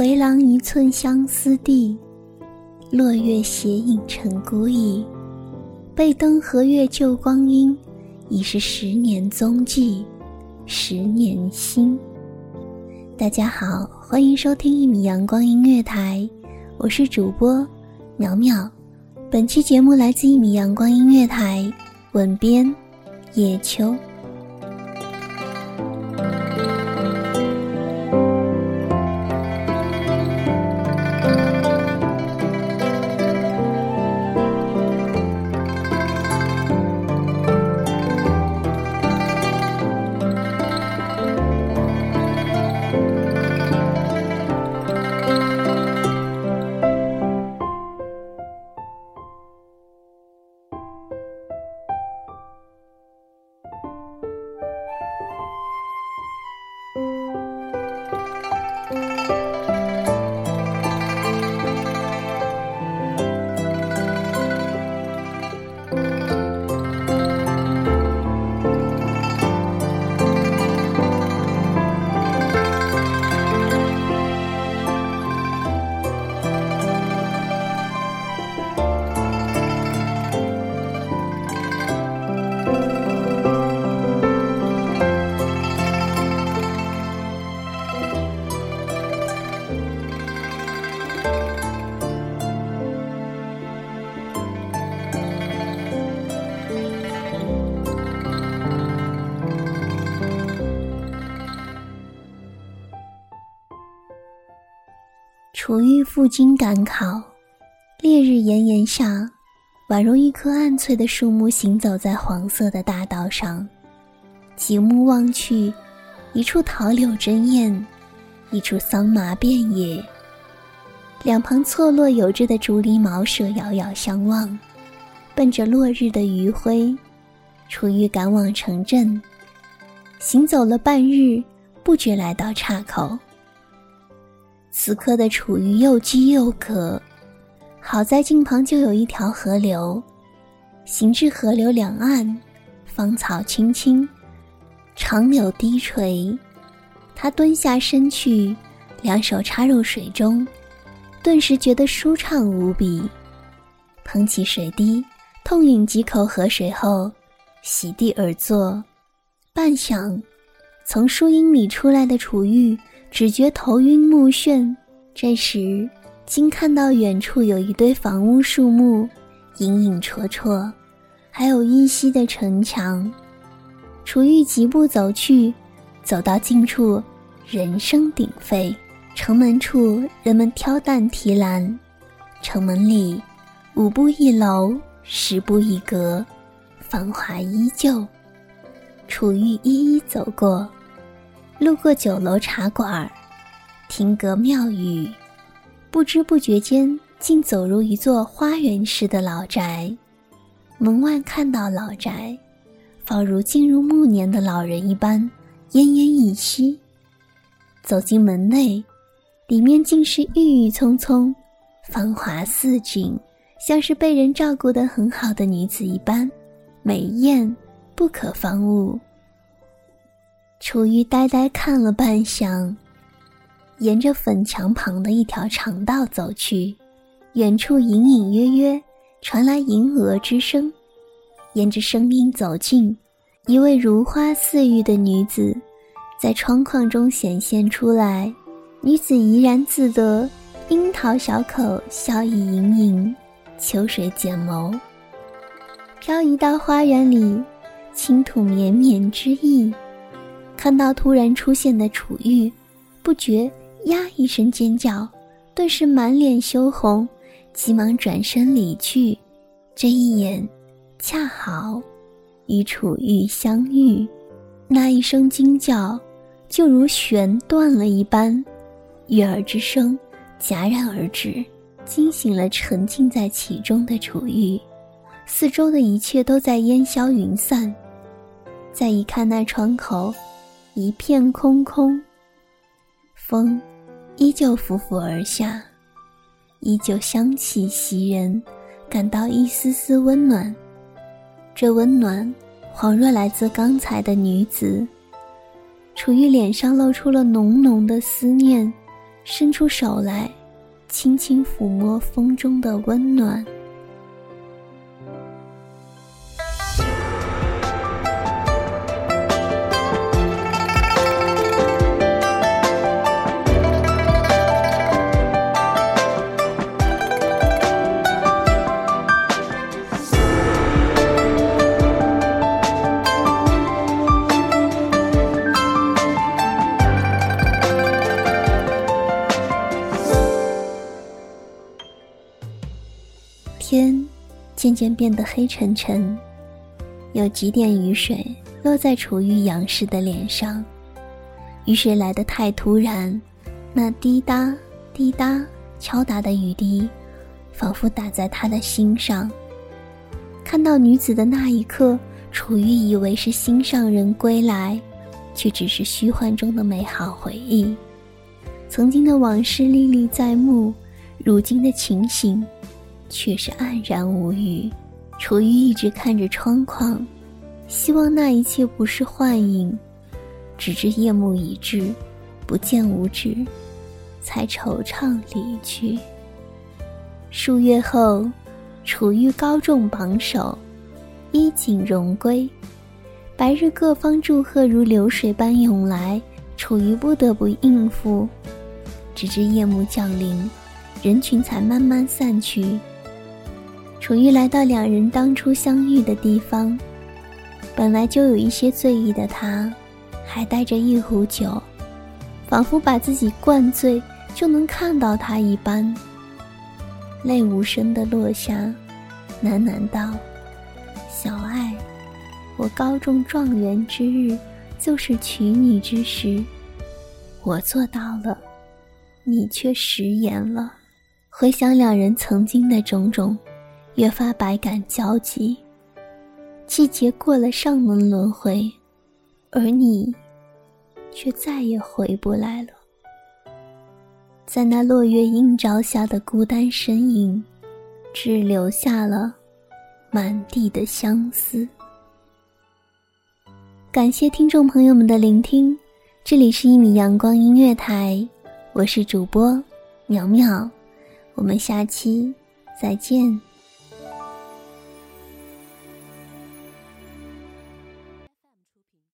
回廊一寸相思地，落月斜影成孤影。背灯和月旧光阴，已是十年踪迹，十年心。大家好，欢迎收听一米阳光音乐台，我是主播苗苗。本期节目来自一米阳光音乐台，吻编叶秋。楚玉赴京赶考，烈日炎炎下，宛如一棵暗翠的树木行走在黄色的大道上。极目望去，一处桃柳争艳，一处桑麻遍野。两旁错落有致的竹篱茅舍遥遥相望。奔着落日的余晖，楚玉赶往城镇。行走了半日，不觉来到岔口。此刻的楚玉又饥又渴，好在近旁就有一条河流。行至河流两岸，芳草青青，长柳低垂。他蹲下身去，两手插入水中，顿时觉得舒畅无比。捧起水滴，痛饮几口河水后，席地而坐。半晌，从树荫里出来的楚玉。只觉头晕目眩，这时竟看到远处有一堆房屋树木，影影绰绰，还有依稀的城墙。楚玉疾步走去，走到近处，人声鼎沸。城门处人们挑担提篮，城门里五步一楼，十步一阁，繁华依旧。楚玉一一走过。路过酒楼茶馆，亭阁庙宇，不知不觉间竟走入一座花园式的老宅。门外看到老宅，仿如进入暮年的老人一般奄奄一息。走进门内，里面竟是郁郁葱葱，芳华似锦，像是被人照顾得很好的女子一般，美艳不可方物。楚玉呆呆看了半晌，沿着粉墙旁的一条长道走去，远处隐隐约约传来银鹅之声。沿着声音走近，一位如花似玉的女子在窗框中显现出来。女子怡然自得，樱桃小口，笑意盈盈，秋水剪眸。飘移到花园里，轻吐绵绵之意。看到突然出现的楚玉，不觉呀一声尖叫，顿时满脸羞红，急忙转身离去。这一眼，恰好与楚玉相遇，那一声惊叫，就如弦断了一般，悦耳之声戛然而止，惊醒了沉浸在其中的楚玉。四周的一切都在烟消云散，再一看那窗口。一片空空，风依旧拂拂而下，依旧香气袭人，感到一丝丝温暖。这温暖，恍若来自刚才的女子。楚玉脸上露出了浓浓的思念，伸出手来，轻轻抚摸风中的温暖。渐渐变得黑沉沉，有几点雨水落在楚玉仰视的脸上。雨水来得太突然，那滴答滴答敲打的雨滴，仿佛打在他的心上。看到女子的那一刻，楚玉以为是心上人归来，却只是虚幻中的美好回忆。曾经的往事历历在目，如今的情形。却是黯然无语。楚玉一直看着窗框，希望那一切不是幻影。直至夜幕已至，不见五指，才惆怅离去。数月后，楚玉高中榜首，衣锦荣归。白日各方祝贺如流水般涌来，楚玉不得不应付。直至夜幕降临，人群才慢慢散去。楚玉来到两人当初相遇的地方，本来就有一些醉意的他，还带着一壶酒，仿佛把自己灌醉就能看到他一般。泪无声的落下，喃喃道：“小爱，我高中状元之日，就是娶你之时，我做到了，你却食言了。”回想两人曾经的种种。越发百感交集。季节过了尚能轮回，而你，却再也回不来了。在那落月映照下的孤单身影，只留下了满地的相思。感谢听众朋友们的聆听，这里是一米阳光音乐台，我是主播苗苗，我们下期再见。